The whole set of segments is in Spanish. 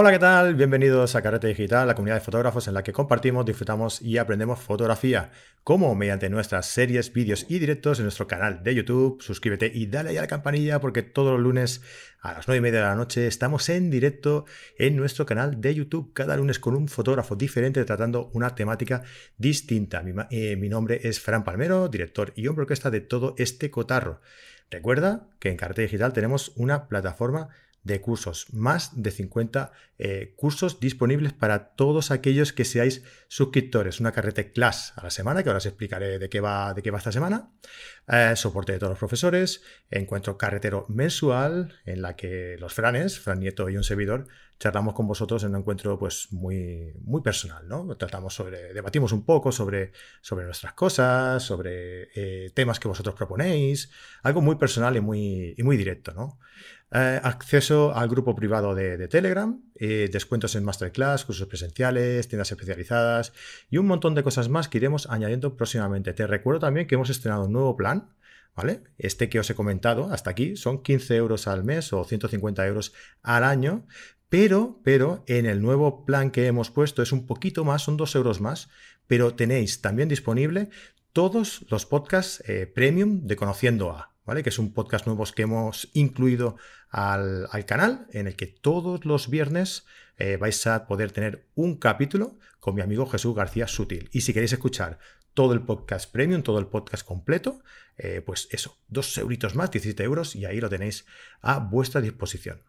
Hola, ¿qué tal? Bienvenidos a Carrete Digital, la comunidad de fotógrafos en la que compartimos, disfrutamos y aprendemos fotografía, como mediante nuestras series, vídeos y directos en nuestro canal de YouTube. Suscríbete y dale ahí a la campanilla porque todos los lunes a las 9 y media de la noche estamos en directo en nuestro canal de YouTube, cada lunes con un fotógrafo diferente tratando una temática distinta. Mi, eh, nombre es Fran Palmero, director y hombre orquesta de todo este cotarro. Recuerda que en Carrete Digital tenemos una plataforma de cursos, más de 50 eh, cursos disponibles para todos aquellos que seáis suscriptores. Una carrete class a la semana, que ahora os explicaré de qué va, de qué va esta semana. Eh, soporte de todos los profesores, encuentro carretero mensual en la que los franes, Fran Nieto y un servidor, charlamos con vosotros en un encuentro pues muy, muy personal, ¿no? Tratamos sobre, debatimos un poco sobre, sobre nuestras cosas, sobre eh, temas que vosotros proponéis, algo muy personal y muy, y muy directo, ¿no? Eh, acceso al grupo privado de, Telegram, eh, descuentos en Masterclass, cursos presenciales, tiendas especializadas y un montón de cosas más que iremos añadiendo próximamente. Te recuerdo también que hemos estrenado un nuevo plan, ¿vale? Este que os he comentado hasta aquí son 15 euros al mes o 150 euros al año, pero, pero en el nuevo plan que hemos puesto es un poquito más, son 2 euros más, pero tenéis también disponible todos los podcasts eh, premium de Conociendo a. Que es un podcast nuevo que hemos incluido al, canal, en el que todos los viernes eh, vais a poder tener un capítulo con mi amigo Jesús García Sutil. Y si queréis escuchar todo el podcast premium, todo el podcast completo, eh, pues eso, dos euritos más, 17 euros, y ahí lo tenéis a vuestra disposición.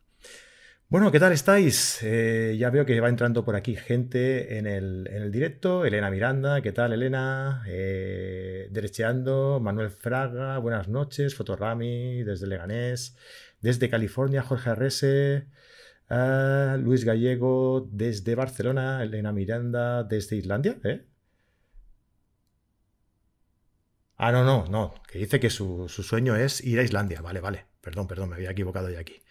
Bueno, ¿qué tal estáis? Eh, ya veo que va entrando por aquí gente en el, directo. Elena Miranda, ¿qué tal, Elena? Eh, derecheando, Manuel Fraga, buenas noches. Fotorami, desde Leganés. Desde California, Jorge Arrese. Ah, Luis Gallego, desde Barcelona. Elena Miranda, desde Islandia. ¿eh? Ah, no, no, no. Que dice que su, su sueño es ir a Islandia. Vale, vale. Perdón, perdón, me había equivocado ya aquí.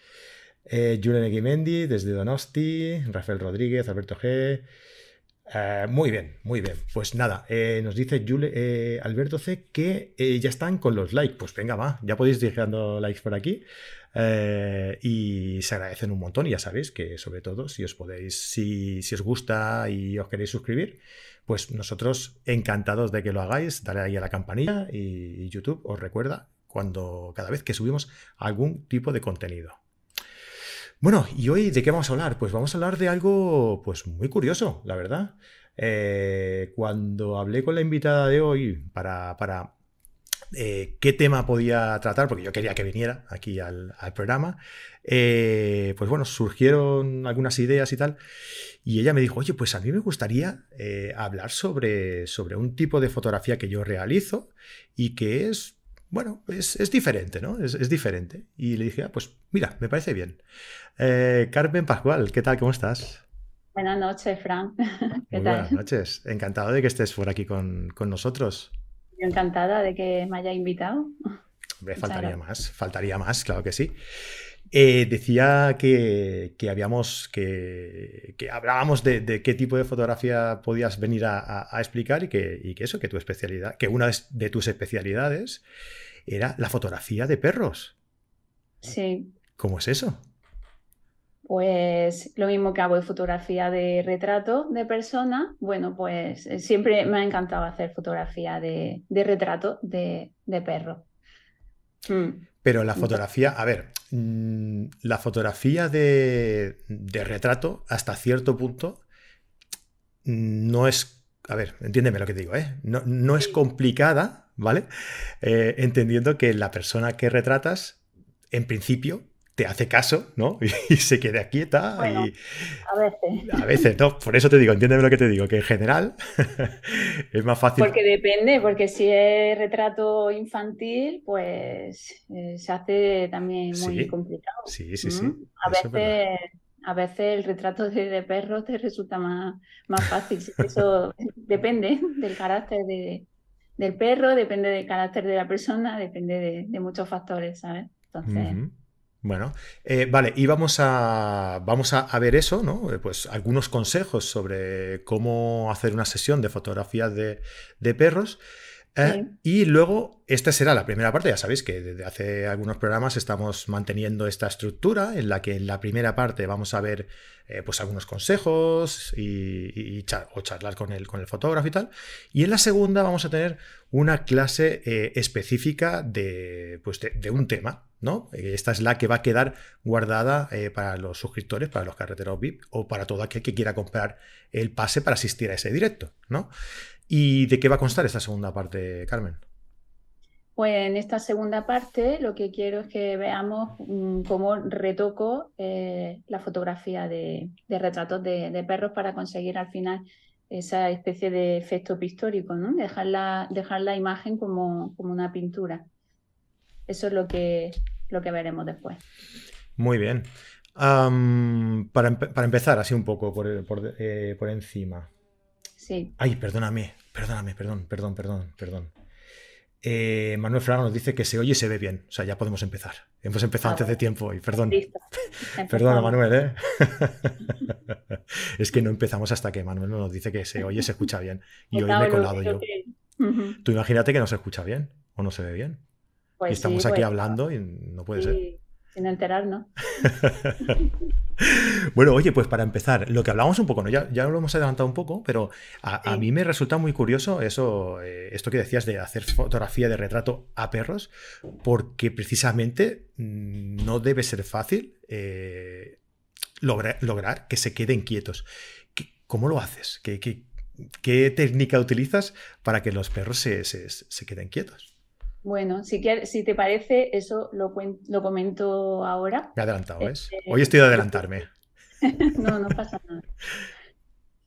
Eh, Julen desde Donosti, Rafael Rodríguez, Alberto G. Eh, muy bien, muy bien. Pues nada, eh, nos dice eh, Alberto C que ya están con los likes. Pues venga, va, ya podéis ir dejando likes por aquí. y se agradecen un montón. Y ya sabéis que, sobre todo, si os podéis, si, si os gusta y os queréis suscribir, pues nosotros encantados de que lo hagáis. Dale ahí a la campanilla y YouTube os recuerda cuando cada vez que subimos algún tipo de contenido. Bueno, ¿y hoy de qué vamos a hablar? Pues vamos a hablar de algo pues muy curioso, la verdad. Eh, cuando hablé con la invitada de hoy para, eh, qué tema podía tratar, porque yo quería que viniera aquí al, programa, eh, pues bueno, surgieron algunas ideas y tal, y ella me dijo, oye, pues a mí me gustaría hablar sobre, sobre un tipo de fotografía que yo realizo y que es bueno, es, diferente, ¿no? Es, diferente. Y le dije, ah, pues mira, me parece bien. Eh, Carmen Pascual, ¿qué tal? ¿Cómo estás? Buenas noches, Fran. ¿Qué tal? Buenas noches. Encantado de que estés por aquí con, nosotros. Encantada de que me haya invitado. Hombre, faltaría más, faltaría más, claro que sí. Eh, decía que, habíamos que, hablábamos de, qué tipo de fotografía podías venir a, explicar y que, eso, que tu especialidad, que una de tus especialidades era la fotografía de perros. Sí. ¿Cómo es eso? Pues lo mismo que hago de fotografía de retrato de persona. Bueno, pues eh, siempre me ha encantado hacer fotografía de, retrato de, perro. Mm. Pero la fotografía, a ver, mm, la fotografía de, retrato hasta cierto punto no es, a ver, entiéndeme lo que digo, ¿eh? no, es complicada, ¿vale? Eh, entendiendo que la persona que retratas, en principio, te hace caso, ¿no? Y, se quede quieta. y, a veces. A veces, no, por eso te digo, entiéndeme lo que te digo, que en general es más fácil. Porque depende, porque si es retrato infantil, pues eh, se hace también muy complicado. Sí, sí, sí. A veces, a veces el retrato de, perro te resulta más, más fácil. Eso depende del carácter del perro, depende del carácter de la persona, depende de, muchos factores, ¿sabes? Entonces. Bueno, eh, vale, y vamos a, vamos a, ver eso, ¿no? Eh, pues algunos consejos sobre cómo hacer una sesión de fotografías de, perros. Eh, y luego, esta será la primera parte. Ya sabéis que desde hace algunos programas estamos manteniendo esta estructura en la que en la primera parte vamos a ver pues algunos consejos y, o charlar con el, con el fotógrafo y tal. Y en la segunda vamos a tener una clase específica de, pues de, un tema. ¿No? Esta es la que va a quedar guardada para los suscriptores, para los carreteros VIP o para todo aquel que quiera comprar el pase para asistir a ese directo. ¿no? ¿Y de qué va a constar esta segunda parte, Carmen? Pues en esta segunda parte lo que quiero es que veamos mm, cómo retoco eh, la fotografía de, retratos de, perros para conseguir al final esa especie de efecto pictórico, ¿no? dejar la imagen como, una pintura. Eso es lo que, lo que veremos después. Muy bien. para, empezar, así un poco por, por, eh, por encima. Sí. Ay, perdóname. Perdóname, perdón, perdón, perdón, perdón. Eh, Manuel Fraga nos dice que se oye y se ve bien. O sea, ya podemos empezar. Hemos empezado antes de tiempo y perdón. Perdona, Manuel, ¿eh? es que no empezamos hasta que Manuel nos dice que se oye y se escucha bien. Y hoy me he colado yo. Tú imagínate que no se escucha bien o no se ve bien. Pues y estamos aquí pues, hablando y no puede ser sin enterarnos. bueno, oye, pues para empezar, lo que hablamos un poco, ¿no? ya, ya lo hemos adelantado un poco, pero a, mí me resulta muy curioso eso, eh, esto que decías de hacer fotografía de retrato a perros, porque precisamente mm, no debe ser fácil eh, lograr, que se queden quietos. ¿Cómo lo haces? ¿Qué, qué, técnica utilizas para que los perros se, se queden quietos? Bueno, si, si te parece, eso lo, lo comento ahora. Me he adelantado, ¿ves? Este, Hoy estoy de adelantarme. no, no pasa nada.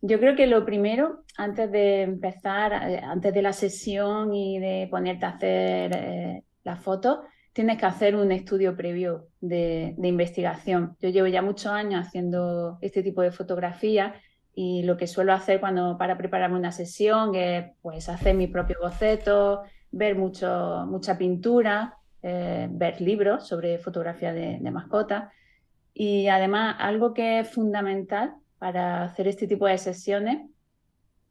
Yo creo que lo primero, antes de empezar, eh, antes de la sesión y de ponerte a hacer eh, la foto, tienes que hacer un estudio previo de, investigación. Yo llevo ya muchos años haciendo este tipo de fotografía y lo que suelo hacer cuando para prepararme una sesión es pues hacer mis propios bocetos, ver mucho, mucha pintura, eh, ver libros sobre fotografía de, mascotas. Y además, algo que es fundamental para hacer este tipo de sesiones,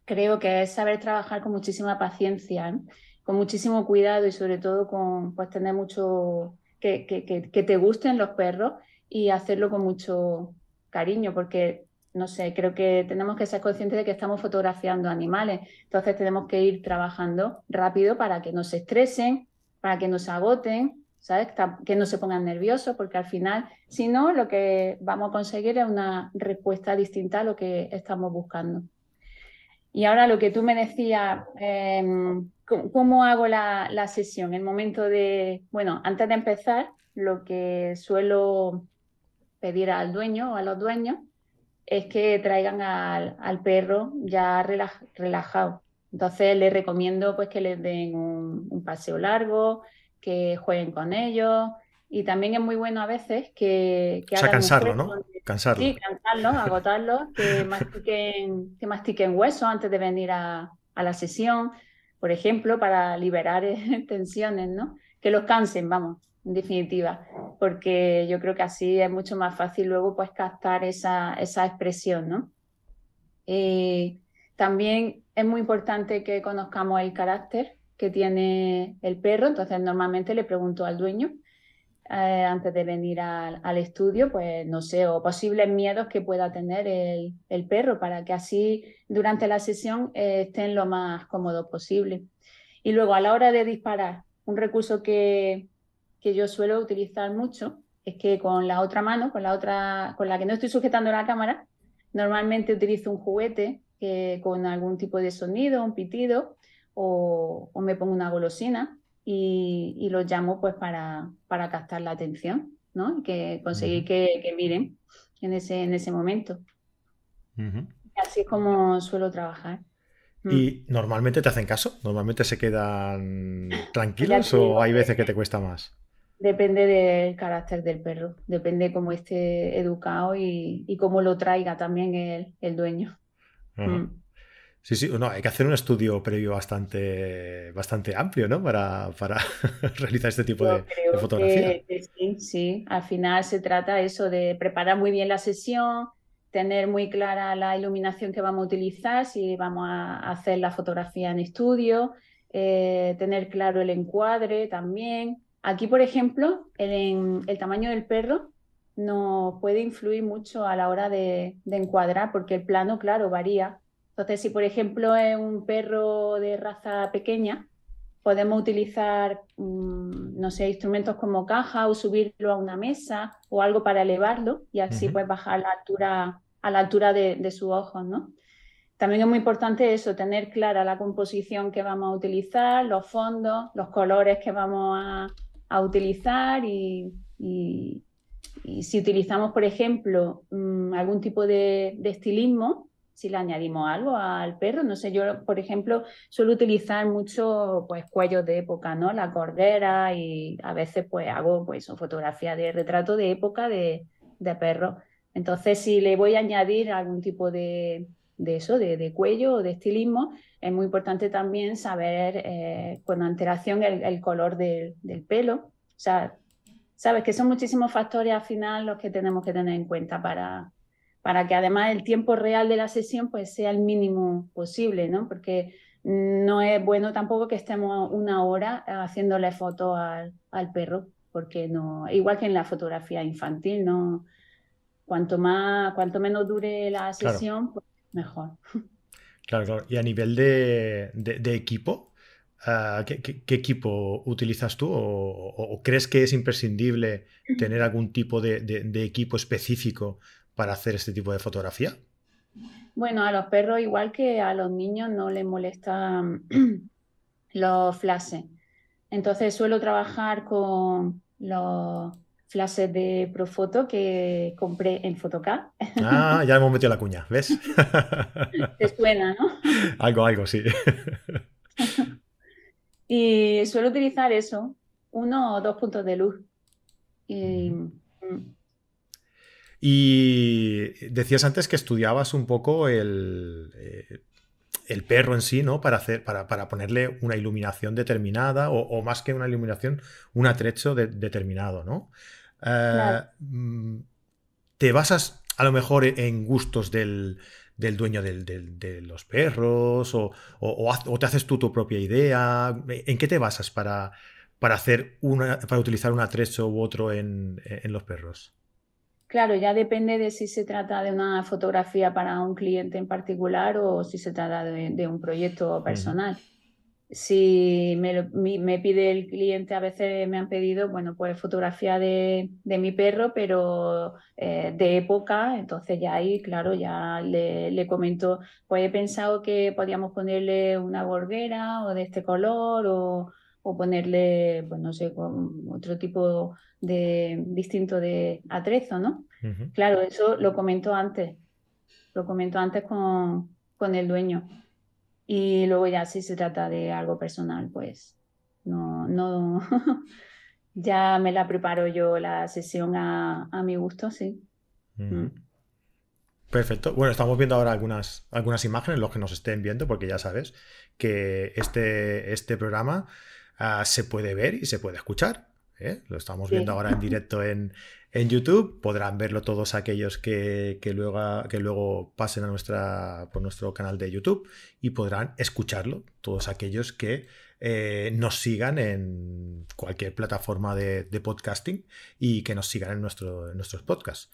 creo que es saber trabajar con muchísima paciencia, ¿eh? con muchísimo cuidado y sobre todo con pues, tener mucho, que, que, que te gusten los perros y hacerlo con mucho cariño, porque no sé, creo que tenemos que ser conscientes de que estamos fotografiando animales. Entonces tenemos que ir trabajando rápido para que no se estresen, para que no se agoten, ¿sabes? Que no se pongan nerviosos, porque al final, si no, lo que vamos a conseguir es una respuesta distinta a lo que estamos buscando. Y ahora lo que tú me decías, em, ¿cómo hago la, la sesión? El momento de, bueno, antes de empezar, lo que suelo pedir al dueño o a los dueños es que traigan al, perro ya relajado. Entonces les recomiendo pues que les den un, paseo largo, que jueguen con ellos y también es muy bueno a veces que, que o sea, cansarlo, ¿no? Cansarlo. Sí, cansarlo, agotarlo, que mastiquen, que mastiquen huesos antes de venir a, a la sesión, por ejemplo, para liberar tensiones, ¿no? Que los cansen, vamos en definitiva, porque yo creo que así es mucho más fácil luego pues captar esa, esa expresión, ¿no? Eh, también es muy importante que conozcamos el carácter que tiene el perro, entonces normalmente le pregunto al dueño eh, antes de venir al, estudio, pues no sé, o posibles miedos que pueda tener el, perro para que así durante la sesión eh, estén lo más cómodo posible. Y luego a la hora de disparar, un recurso que, que yo suelo utilizar mucho es que con la otra mano, con la otra, con la que no estoy sujetando la cámara, normalmente utilizo un juguete con algún tipo de sonido, un pitido, o, me pongo una golosina y, y los llamo pues para, para captar la atención, ¿no? Y que conseguir que, miren en ese, en ese momento. Así es como suelo trabajar. ¿Y mm. normalmente te hacen caso? ¿Normalmente se quedan tranquilos o hay veces que te cuesta más? Depende del carácter del perro, depende cómo esté educado y, cómo lo traiga también el, dueño. Mm. Sí, sí, no, hay que hacer un estudio previo bastante, bastante amplio, ¿no? Para, realizar este tipo de, fotografía. sí, sí, al final se trata eso de preparar muy bien la sesión, tener muy clara la iluminación que vamos a utilizar, si vamos a hacer la fotografía en estudio, eh, tener claro el encuadre también. Aquí, por ejemplo, el, el tamaño del perro nos puede influir mucho a la hora de, encuadrar, porque el plano, claro, varía. Entonces, si por ejemplo es un perro de raza pequeña, podemos utilizar, mm, no sé, instrumentos como caja o subirlo a una mesa o algo para elevarlo y así pues bajar la altura, a la altura de, de sus ojos, ¿no? También es muy importante eso, tener clara la composición que vamos a utilizar, los fondos, los colores que vamos a, utilizar y, si utilizamos, por ejemplo, mm, algún tipo de, estilismo, si le añadimos algo al perro, no sé, yo, por ejemplo, suelo utilizar mucho pues cuellos de época, ¿no? La cordera y a veces pues hago pues fotografía de retrato de época de, de perro. Entonces, si le voy a añadir algún tipo de, de eso, de, cuello o de estilismo, es muy importante también saber eh, con antelación el, color del pelo. O sea, sabes que son muchísimos factores al final los que tenemos que tener en cuenta para, para que además el tiempo real de la sesión pues sea el mínimo posible, ¿no? Porque no es bueno tampoco que estemos una hora haciéndole fotos al, al, perro, porque no, igual que en la fotografía infantil, no, cuanto más, cuanto menos dure la sesión, pues mejor. Claro, claro. Y a nivel de, equipo, ah, ¿qué, equipo utilizas tú? ¿O, crees que es imprescindible tener algún tipo de, equipo específico para hacer este tipo de fotografía? Bueno, a los perros, igual que a los niños, no les molestan los flashes. Entonces suelo trabajar con los flashes de Profoto que compré en Photocard. Ah, ya hemos metido la cuña, ¿ves? Te suena, ¿no? algo, algo, sí. y suelo utilizar eso, uno o dos puntos de luz. Y, decías antes que estudiabas un poco el, eh, el perro en sí, ¿no? Para, hacer, para, para ponerle una iluminación determinada o, más que una iluminación, un atrecho determinado, ¿no? Eh, mm, te basas a lo mejor en gustos del, dueño de los perros o, te haces tú tu propia idea. ¿En qué te basas para, para, hacer una, para utilizar un atrecho u otro en, los perros? Claro, ya depende de si se trata de una fotografía para un cliente en particular o si se trata de, un proyecto personal si me, pide el cliente, a veces me han pedido, bueno, pues fotografía de, mi perro, pero eh, de época, entonces ya ahí, claro, ya le, comento, pues he pensado que podíamos ponerle una gorguera o de este color o, ponerle, pues no sé, con otro tipo de distinto de atrezo, ¿no? Claro, eso lo comento antes, lo comento antes con, con el dueño. Y luego ya si se trata de algo personal, pues no, no, ya me la preparo yo la sesión a, mi gusto, sí. Mm. Perfecto. Bueno, estamos viendo ahora algunas, algunas imágenes, los que nos estén viendo, porque ya sabes que este, este programa ah, se puede ver y se puede escuchar. ¿Eh? Lo estamos viendo ahora en directo en, en YouTube. Podrán verlo todos aquellos que, luego, que luego pasen a nuestra, por nuestro canal de YouTube y podrán escucharlo todos aquellos que eh, nos sigan en cualquier plataforma de, podcasting y que nos sigan en, nuestro, nuestros podcasts.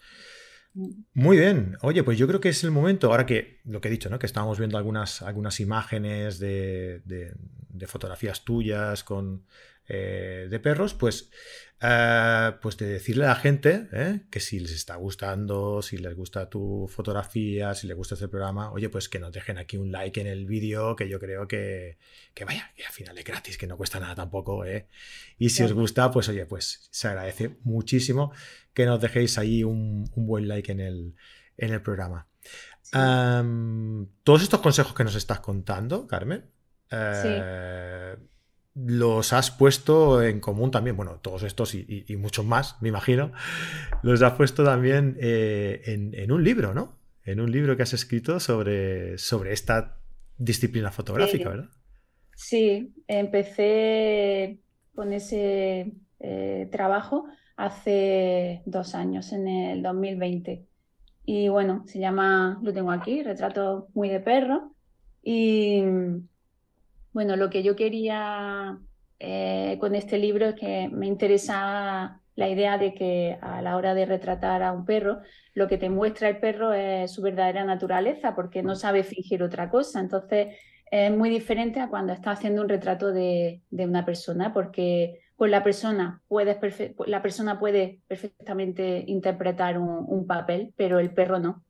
Muy bien. Oye, pues yo creo que es el momento, ahora que lo que he dicho, ¿no? Que estábamos viendo algunas, algunas imágenes de, de fotografías tuyas con eh, de perros, pues, eh, pues de decirle a la gente eh, que si les está gustando, si les gusta tu fotografía, si les gusta este programa, oye, pues que nos dejen aquí un like en el vídeo, que yo creo que, que vaya, que al final es gratis, que no cuesta nada tampoco. Y si os gusta, pues oye, pues se agradece muchísimo que nos dejéis ahí un, buen like en el, en el programa. todos estos consejos que nos estás contando, Carmen, los has puesto en común también, bueno, todos estos y, muchos más, me imagino, los has puesto también eh, en, un libro, ¿no? En un libro que has escrito sobre, sobre esta disciplina fotográfica, ¿verdad? Sí, empecé con ese eh, trabajo hace dos años, en el 2020. Y bueno, se llama, lo tengo aquí, Retrato muy de perro. Y Bueno, lo que yo quería eh, con este libro es que me interesa la idea de que a la hora de retratar a un perro, lo que te muestra el perro es su verdadera naturaleza, porque no sabe fingir otra cosa. Entonces, es muy diferente a cuando estás haciendo un retrato de, una persona, porque pues la persona, puede la persona puede perfectamente interpretar un, papel, pero el perro no.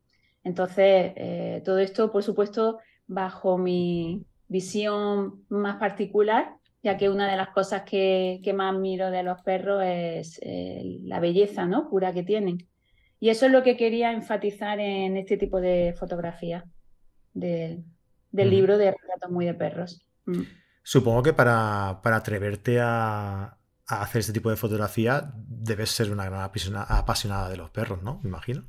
Entonces, eh, todo esto, por supuesto, bajo mi visión más particular, ya que una de las cosas que, más miro de los perros es eh, la belleza ¿no? pura que tienen. Y eso es lo que quería enfatizar en este tipo de fotografía del libro de retratos muy de perros. Mm. Supongo que para, atreverte a, hacer este tipo de fotografía debes ser una gran apasionada de los perros, ¿no? Me imagino.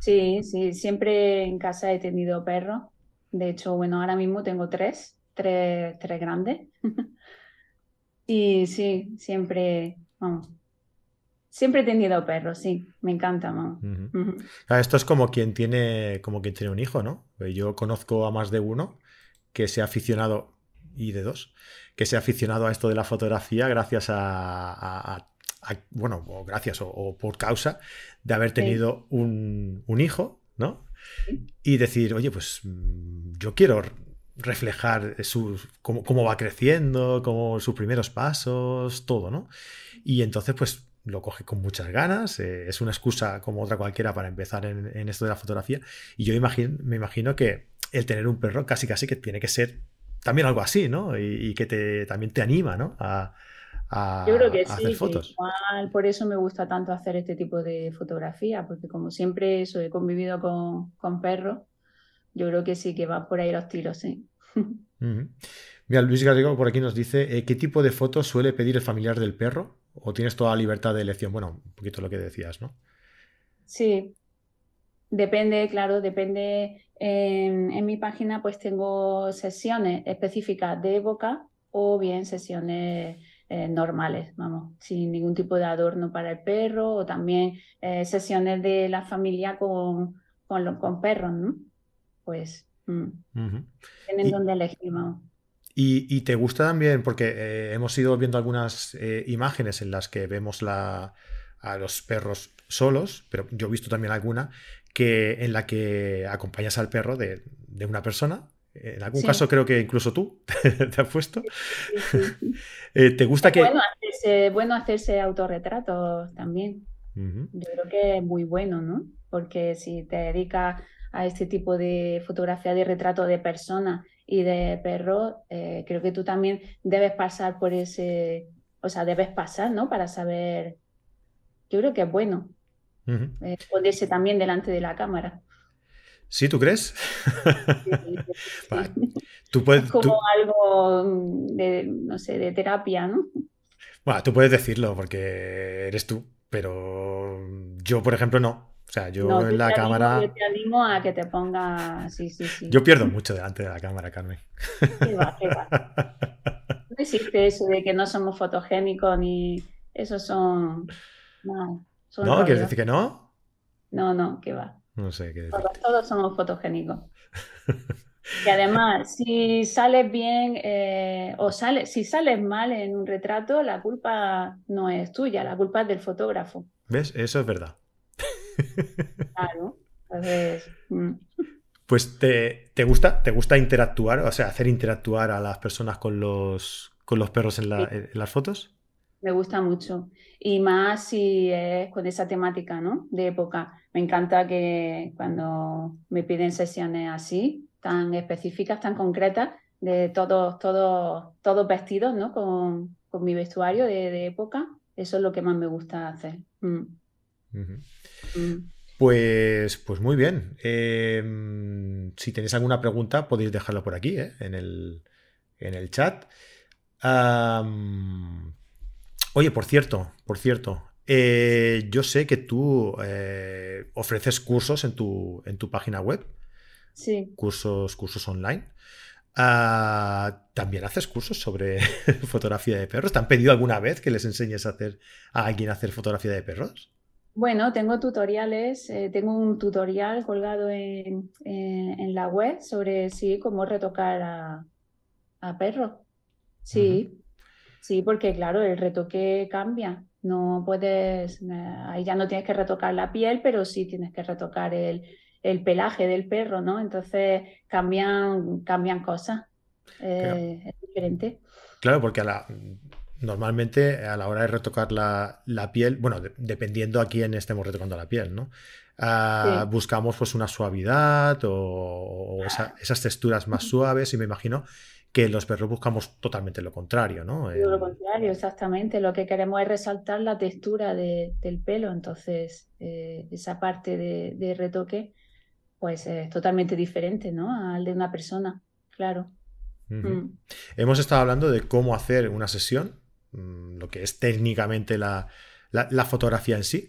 Sí, sí, siempre en casa he tenido perros. De hecho, bueno, ahora mismo tengo tres, tres, tres grandes. Sí, sí, siempre, vamos. Siempre he tenido perros, sí, me encanta, vamos. Esto es como quien tiene, como quien tiene un hijo, ¿no? Yo conozco a más de uno que se ha aficionado, y de dos, que se ha aficionado a esto de la fotografía gracias a, bueno, o gracias o, por causa de haber tenido un, un, hijo, ¿no? Y decir, oye, pues mm, yo quiero reflejar cómo, va creciendo, cómo sus primeros pasos, todo, ¿no? Y entonces, pues lo coge con muchas ganas, eh, es una excusa como otra cualquiera para empezar en, esto de la fotografía. Y yo imagino, me imagino que el tener un perro casi casi que tiene que ser también algo así, ¿no? Y, que te, también te anima, ¿no? A, yo creo que sí, fotos. por eso me gusta tanto hacer este tipo de fotografía, porque como siempre eso, he convivido con, con perros, yo creo que sí que va por ahí los tiros, sí. Mira, Luis Garrigo por aquí nos dice, eh, ¿qué tipo de fotos suele pedir el familiar del perro? ¿O tienes toda la libertad de elección? Bueno, un poquito lo que decías, ¿no? Sí, depende, claro, depende. En, mi página pues tengo sesiones específicas de época o bien sesiones eh, normales, vamos, sin ningún tipo de adorno para el perro o también eh, sesiones de la familia con, con, con perros, ¿no? Pues Mm. Tienen donde elegir, Y, te gusta también, porque eh, hemos ido viendo algunas eh, imágenes en las que vemos la, a los perros solos, pero yo he visto también alguna que, en la que acompañas al perro de, una persona. En algún caso creo que incluso tú te has puesto. Eh, ¿Te gusta que...? Bueno hacerse, bueno hacerse autorretratos también. Yo creo que es muy bueno, ¿no? Porque si te dedicas a este tipo de fotografía de retrato de personas y de perros, eh, creo que tú también debes pasar por ese, o sea, debes pasar, ¿no? Para saber, yo creo que es bueno eh, ponerse también delante de la cámara. ¿Sí, tú crees? tú puedes, como algo de, no sé, de terapia, ¿no? Bueno, tú puedes decirlo porque eres tú, pero yo, por ejemplo, no. O sea, yo en la cámara. yo te animo a que te ponga. Sí, sí, sí. Yo pierdo mucho delante de la cámara, Carmen. ¿Qué va, qué va? No existe eso de que no somos fotogénicos ni. Esos son. No, ¿No? ¿Quieres decir que no? No, no, ¿qué va? No sé qué decir. Todos, somos fotogénicos. Y además, si sales bien eh, o sales, si sales mal en un retrato, la culpa no es tuya, la culpa es del fotógrafo. ¿Ves? Eso es verdad. Claro. Mm. Pues te, gusta, te gusta interactuar, o sea, hacer interactuar a las personas con los, con los perros en, las fotos. Me gusta mucho. Y más si es con esa temática, ¿no? De época. Me encanta que cuando me piden sesiones así, tan específicas, tan concretas, de todos, todos, todos vestidos, ¿no? Con, mi vestuario de, época. Eso es lo que más me gusta hacer. Mm. Mm. Pues, pues muy bien. Em, si tenéis alguna pregunta, podéis dejarla por aquí, ¿eh? en, el, chat. oye, por cierto, por cierto, eh, yo sé que tú eh, ofreces cursos en tu, en tu página web. Sí. Cursos, cursos online. Ah, ¿También haces cursos sobre fotografía de perros? ¿Te han pedido alguna vez que les enseñes a hacer a alguien a hacer fotografía de perros? Bueno, tengo tutoriales, eh, tengo un tutorial colgado en, la web sobre sí, cómo retocar a, perros. Sí, sí, porque claro, el retoque cambia. No puedes, eh, ahí ya no tienes que retocar la piel, pero sí tienes que retocar el, pelaje del perro, ¿no? Entonces cambian, cambian cosas. Eh, es diferente. Claro, porque a la, normalmente a la hora de retocar la, piel, bueno, dependiendo a quién estemos retocando la piel, ¿no? Ah, buscamos pues una suavidad o, esas texturas más suaves y me imagino que los perros buscamos totalmente lo contrario, ¿no? Lo contrario, exactamente. Lo que queremos es resaltar la textura del pelo, entonces eh, esa parte de, retoque pues es totalmente diferente, ¿no? Al de una persona, claro. Mm. Hemos estado hablando de cómo hacer una sesión, lo que es técnicamente la, fotografía en sí,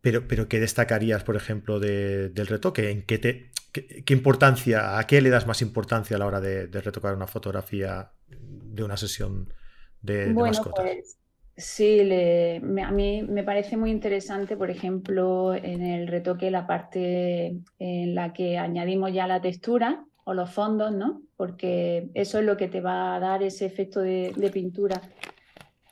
pero, pero ¿qué destacarías, por ejemplo, del retoque? ¿En qué te, ¿Qué, importancia, a qué le das más importancia a la hora de, retocar una fotografía de una sesión de, bueno, Pues, sí, a mí me parece muy interesante, por ejemplo, en el retoque la parte en la que añadimos ya la textura o los fondos, ¿no? Porque eso es lo que te va a dar ese efecto de, pintura.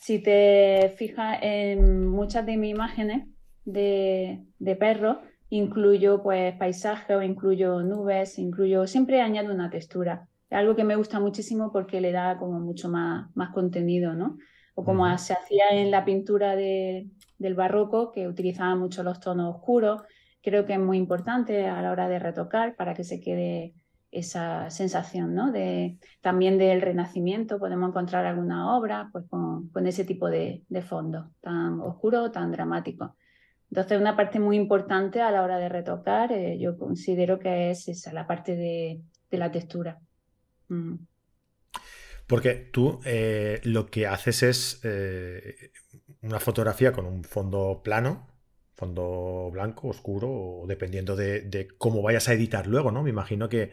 Si te fijas en muchas de mis imágenes de, de perros, incluyo pues paisaje o incluyo nubes, incluyo, siempre añado una textura. Es algo que me gusta muchísimo porque le da como mucho más, más contenido, ¿no? O como se hacía en la pintura del barroco, que utilizaba mucho los tonos oscuros. Creo que es muy importante a la hora de retocar para que se quede esa sensación, ¿no? De, también del renacimiento podemos encontrar alguna obra pues, con, ese tipo de, fondo, tan oscuro, tan dramático. Entonces, una parte muy importante a la hora de retocar, eh, yo considero que es esa, la parte de, la textura. Mm. Porque tú eh, lo que haces es eh, una fotografía con un fondo plano, fondo blanco, oscuro, o dependiendo de, cómo vayas a editar luego, ¿no? Me imagino que,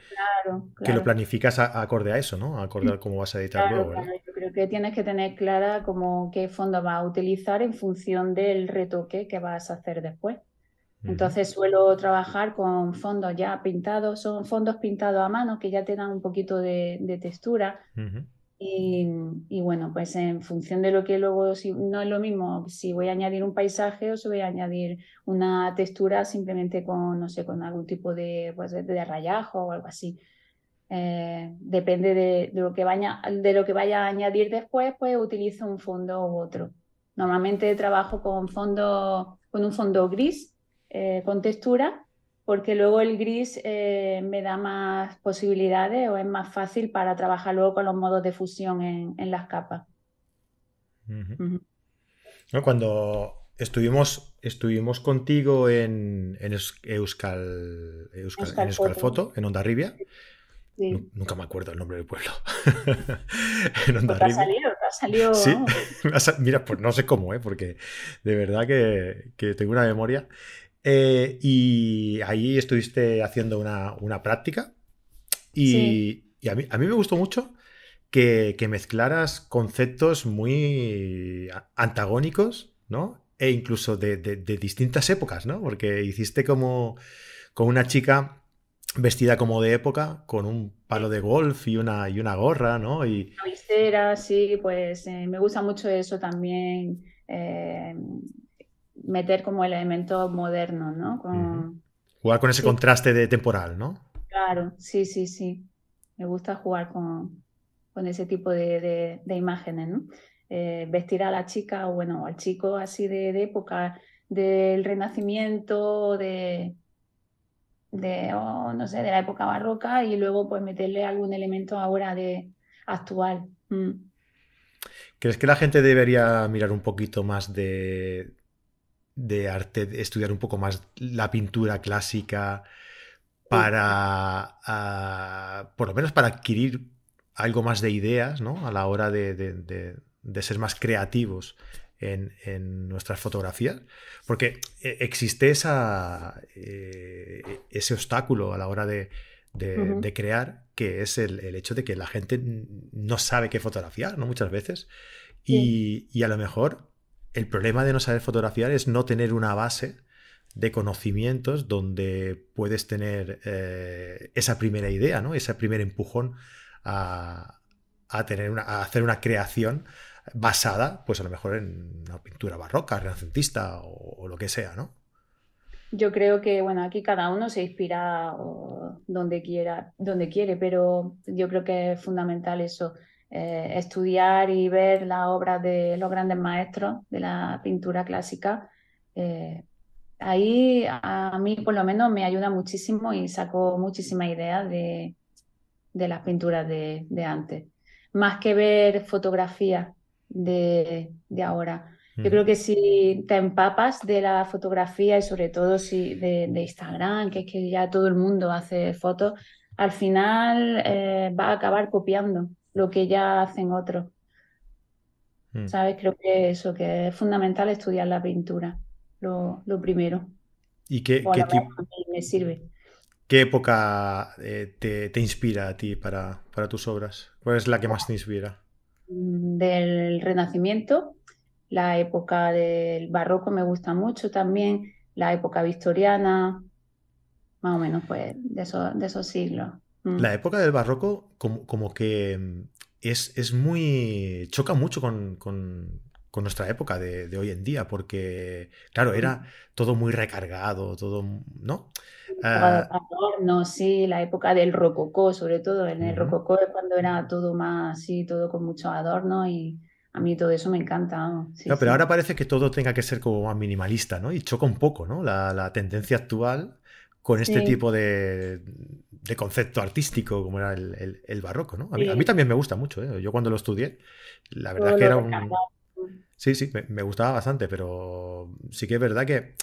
que lo planificas acorde a eso, ¿no? Acorde a cómo vas a editar luego. Yo creo que tienes que tener clara como qué fondo vas a utilizar en función del retoque que vas a hacer después. Entonces suelo trabajar con fondos ya pintados, son fondos pintados a mano que ya te dan un poquito de, textura. Y, bueno, pues en función de lo que luego, si, no es lo mismo si voy a añadir un paisaje o si voy a añadir una textura simplemente con, no sé, con algún tipo de, pues de, rayajo o algo así. Eh, depende de, lo que vaya, de lo que vaya a añadir después, pues utilizo un fondo u otro. Normalmente trabajo con, fondo, con un fondo gris, eh, con textura, porque luego el gris eh, me da más posibilidades o es más fácil para trabajar luego con los modos de fusión en, las capas. Cuando estuvimos, estuvimos contigo en, Euskal, Euskal, Foto, en Ondarribia, Nunca me acuerdo el nombre del pueblo. en pues ha salido, ha salido. Sí, mira, pues no sé cómo, ¿eh? porque de verdad que, que tengo una memoria. Eh, y ahí estuviste haciendo una, práctica y, a, mí, me gustó mucho que, mezclaras conceptos muy antagónicos, ¿no? E incluso de, distintas épocas, ¿no? Porque hiciste como con una chica vestida como de época, con un palo de golf y una, y una gorra, ¿no? Y... sí, pues eh, me gusta mucho eso también. Eh, meter como elementos modernos, ¿no? Con... Jugar con ese contraste de temporal, ¿no? Claro, sí, sí, sí. Me gusta jugar con, con ese tipo de, de, imágenes, ¿no? Eh, vestir a la chica o bueno, al chico así de, época del Renacimiento, de, de no sé, de la época barroca y luego pues meterle algún elemento ahora de actual. Mm. ¿Crees que la gente debería mirar un poquito más de, de arte, estudiar un poco más la pintura clásica para, por lo menos para adquirir algo más de ideas, ¿no? A la hora de, ser más creativos en, nuestras fotografías, porque eh, existe esa, eh, ese obstáculo a la hora de, crear, que es el, hecho de que la gente no sabe qué fotografiar, ¿no? Muchas veces. Y, y, a lo mejor el problema de no saber fotografiar es no tener una base de conocimientos donde puedes tener eh, esa primera idea, ¿no? Ese primer empujón a, a, tener una, a hacer una creación basada, pues a lo mejor en una pintura barroca, renacentista o, lo que sea, ¿no? Yo creo que, bueno, aquí cada uno se inspira donde quiera, donde quiere, pero yo creo que es fundamental eso, eh, estudiar y ver las obras de los grandes maestros de la pintura clásica. Eh, ahí a mí por lo menos me ayuda muchísimo y saco muchísimas ideas de, las pinturas de, antes. Más que ver fotografías de, ahora. Yo mm. creo que si te empapas de la fotografía y sobre todo si de, Instagram, que es que ya todo el mundo hace fotos, al final eh, va a acabar copiando lo que ya hacen otros. Mm. ¿Sabes? Creo que eso, que es fundamental estudiar la pintura lo, primero. ¿Y qué, me sirve? ¿Qué época eh, te, inspira a ti para, para, tus obras? ¿Cuál es la que más te inspira? Mm, del Renacimiento, la época del Barroco me gusta mucho también, la época victoriana, más o menos pues de esos, de esos siglos. Mm. La época del Barroco como, como que mm, es, es, muy... choca mucho con, con nuestra época de, hoy en día, porque, claro, era todo muy recargado, todo, ¿no? Ah, no sí, la época del rococó, sobre todo. En el rococó es cuando era todo más así, todo con mucho adorno y a mí todo eso me encanta. no, pero ahora parece que todo tenga que ser como más minimalista, ¿no? Y choca un poco, ¿no? La, tendencia actual con este tipo de, de, concepto artístico como era el, barroco, ¿no? A mí, a mí, también me gusta mucho, ¿eh? Yo cuando lo estudié, la verdad que era un... Sí, sí, me, gustaba bastante, pero sí que es verdad que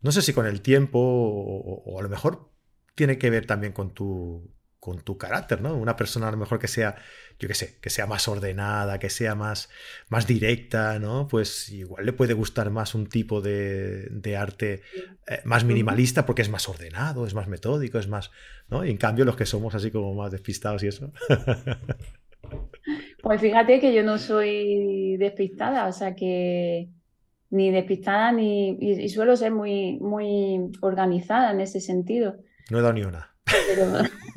no sé si con el tiempo o, a lo mejor tiene que ver también con tu, con tu carácter, ¿no? Una persona a lo mejor que sea, yo qué sé, que sea más ordenada, que sea más, más directa, ¿no? Pues igual le puede gustar más un tipo de, arte eh, más minimalista porque es más ordenado, es más metódico, es más, ¿no? Y en cambio los que somos así como más despistados y eso. Pues fíjate que yo no soy despistada, o sea que ni despistada ni y, suelo ser muy, muy organizada en ese sentido. No he dado ni una. Pero,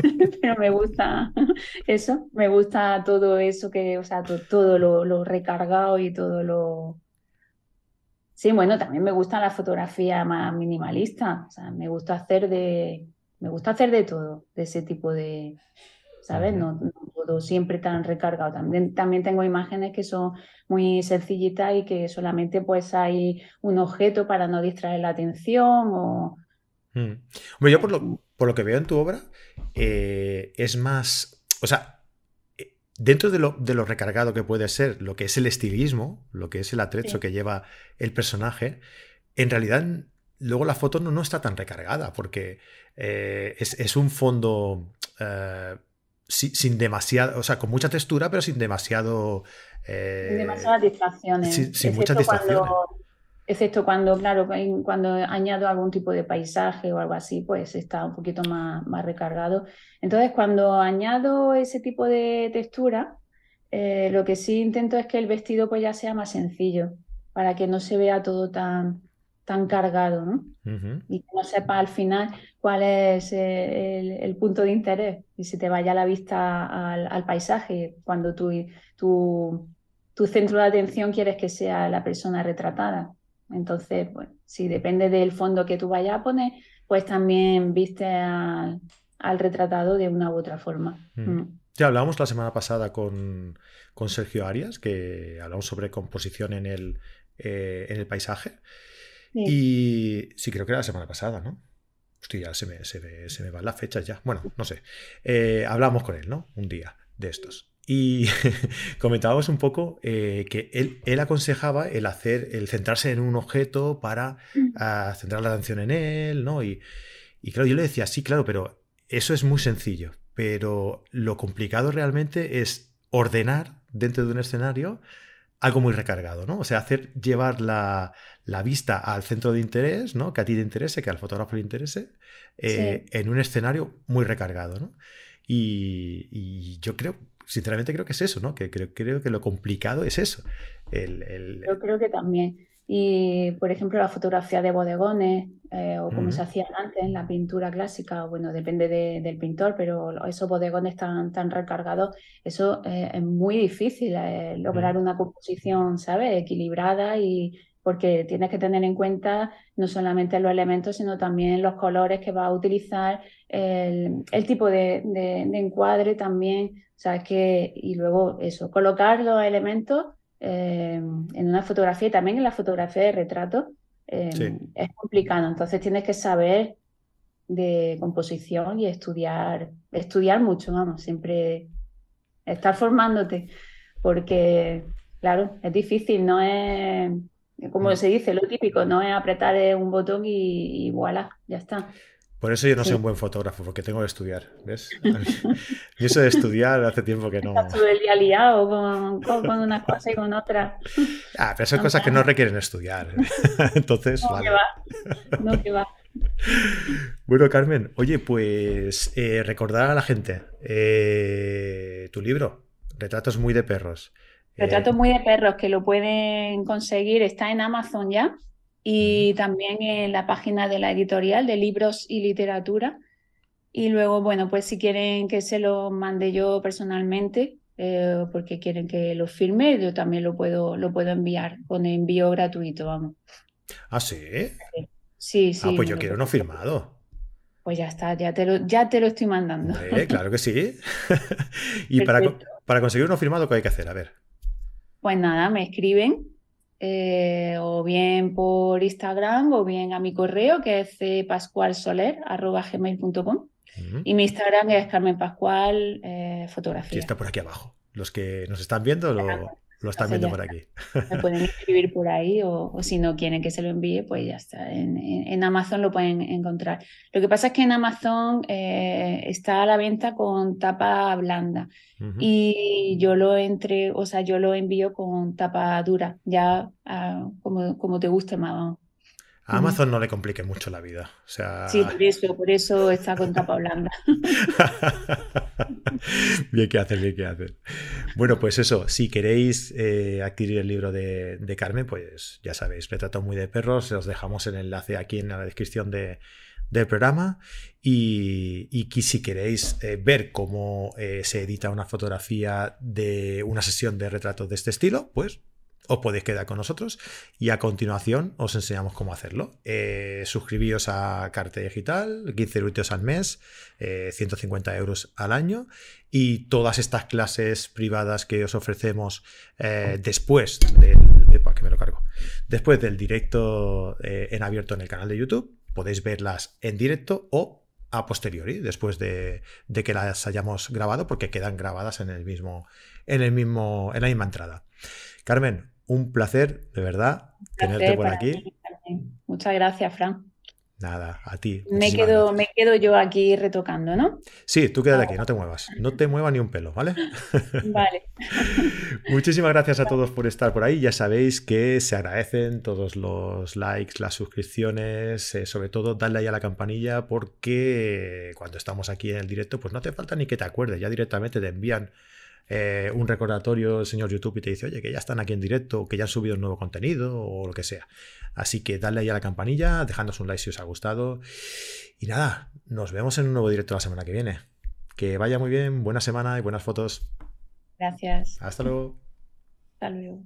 me gusta eso, me gusta todo eso que, o sea, todo lo, recargado y todo lo. Sí, bueno, también me gusta la fotografía más minimalista. O sea, me gusta hacer de, me gusta hacer de todo, de ese tipo de, ¿sabes? No, todo siempre tan recargado. También, también tengo imágenes que son muy sencillitas y que solamente pues hay un objeto para no distraer la atención o... Mm. yo por lo, por lo, que veo en tu obra, eh, es más, o sea, eh, dentro de lo, de lo, recargado que puede ser lo que es el estilismo, lo que es el atrecho que lleva el personaje, en realidad luego la foto no, no está tan recargada porque eh, es, es, un fondo sin, demasiado, o sea, con mucha textura, pero sin demasiado... Sin demasiadas distracciones. Sin, muchas distracciones. Excepto cuando, claro, cuando añado algún tipo de paisaje o algo así, pues está un poquito más, más recargado. Entonces, cuando añado ese tipo de textura, eh, lo que sí intento es que el vestido pues ya sea más sencillo, para que no se vea todo tan, tan cargado, ¿no? Y que no sepa al final cuál es eh, el, punto de interés y si te vaya la vista al, paisaje cuando tu, tu, tu, centro de atención quieres que sea la persona retratada. Entonces, pues, si depende del fondo que tú vayas a poner, pues también viste al, retratado de una u otra forma. Mm. Ya hablábamos la semana pasada con, Sergio Arias, que hablamos sobre composición en el, eh, en el paisaje. Y sí, creo que era la semana pasada, ¿no? Hostia, ya se me, se me, se me van las fechas ya. Bueno, no sé. Eh, hablamos con él, ¿no? Un día de estos. Y comentábamos un poco eh, que él, él, aconsejaba el hacer, el centrarse en un objeto para mm. ah, centrar la atención en él, ¿no? Y, y claro, yo le decía, sí, claro, pero eso es muy sencillo. Pero lo complicado realmente es ordenar dentro de un escenario algo muy recargado, ¿no? O sea, hacer llevar la, vista al centro de interés, ¿no? Que a ti te interese, que al fotógrafo le interese, eh, en un escenario muy recargado, ¿no? Y, yo creo, sinceramente creo que es eso, ¿no? Que creo, creo que lo complicado es eso. Yo creo que también. Y, por ejemplo, la fotografía de bodegones eh, o como se hacía antes en la pintura clásica, bueno, depende del pintor, pero esos bodegones tan, tan recargados, eso eh, es muy difícil eh, lograr una composición, ¿sabes? Equilibrada y porque tienes que tener en cuenta no solamente los elementos, sino también los colores que va a utilizar, el, tipo de, encuadre también, o sea, que, y luego eso, colocar los elementos en una fotografía y también en la fotografía de retrato Em, es complicado. Entonces tienes que saber de composición y estudiar, estudiar mucho, vamos, siempre estar formándote, porque, claro, es difícil, no es, como mm. se dice, lo típico, no es apretar un botón y, y voilà, ya está. Por eso yo no soy un buen fotógrafo, porque tengo que estudiar, ¿ves? Y eso de estudiar hace tiempo que no... Estás todo el día liado con, una cosa y con otra. Ah, pero son cosas que no requieren estudiar. Entonces, no, vale. que va. No, que va. Bueno, Carmen, oye, pues eh, recordar a la gente eh, tu libro, Retratos muy de perros. Retratos muy de perros, que lo pueden conseguir, está en Amazon ya y también en la página de la editorial de libros y literatura. Y luego, bueno, pues si quieren que se lo mande yo personalmente, eh, porque quieren que lo firme, yo también lo puedo, lo puedo enviar con envío gratuito, vamos. ¿Ah, sí? Sí, sí. Ah, pues yo quiero uno firmado. Pues ya está, ya te lo, ya te lo estoy mandando. claro que sí. y para, para conseguir uno firmado, ¿qué hay que hacer? A ver. Pues nada, me escriben eh, o bien por Instagram o bien a mi correo que es pascualsoler.gmail.com y mi Instagram es Carmen Pascual eh, Fotografía. está por aquí abajo. Los que nos están viendo lo, lo están viendo por aquí. Me pueden escribir por ahí o, si no quieren que se lo envíe, pues ya está. En, Amazon lo pueden encontrar. Lo que pasa es que en Amazon eh, está a la venta con tapa blanda y yo lo entre, o sea, yo lo envío con tapa dura, ya ah, como, como te guste más. A Amazon no le complique mucho la vida. O sea... Sí, por eso, por eso está con tapa blanda. bien que hacer, bien que hacer. Bueno, pues eso, si queréis eh, adquirir el libro de, Carmen, pues ya sabéis, retrato muy de perros, os dejamos el enlace aquí en la descripción del programa y, si queréis eh, ver cómo eh, se edita una fotografía de una sesión de retratos de este estilo, pues os podéis quedar con nosotros y a continuación os enseñamos cómo hacerlo. Eh, suscribíos a Carte Digital, 15 euros al mes, 150 eh, euros al año y todas estas clases privadas que os ofrecemos eh, después del... que me lo cargo. Después del directo en abierto en el canal de YouTube, podéis verlas en directo o a posteriori, después de, de, que las hayamos grabado, porque quedan grabadas en el mismo, en el mismo, en la misma entrada. Carmen, un placer, de verdad, tenerte por aquí. Muchas gracias, Fran. Nada, a ti. Me quedo, me quedo yo aquí retocando, ¿no? Sí, tú quédate aquí, no te muevas. No te muevas ni un pelo, ¿vale? Vale. Muchísimas gracias a todos por estar por ahí. Ya sabéis que se agradecen todos los likes, las suscripciones, eh, sobre todo darle ahí a la campanilla porque cuando estamos aquí en el directo, pues no te falta ni que te acuerdes, ya directamente te envían eh, un recordatorio el señor YouTube y te dice, oye, que ya están aquí en directo, que ya han subido un nuevo contenido o lo que sea. Así que dale ahí a la campanilla, dejadnos un like si os ha gustado. Y nada, nos vemos en un nuevo directo la semana que viene. Que vaya muy bien, buena semana y buenas fotos. Gracias. Hasta luego. Hasta luego.